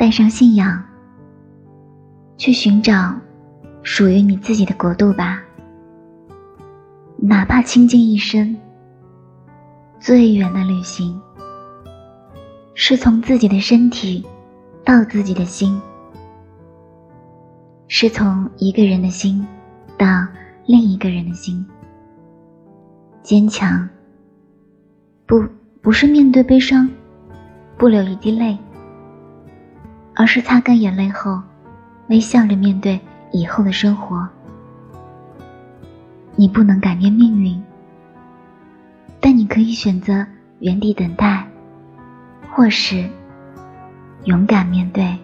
带上信仰，去寻找属于你自己的国度吧。哪怕倾尽一生，最远的旅行，是从自己的身体到自己的心，是从一个人的心到另一个人的心。坚强，不，不是面对悲伤，不流一滴泪，而是擦干眼泪后，微笑着面对以后的生活。你不能改变命运，但你可以选择原地等待，或是勇敢面对。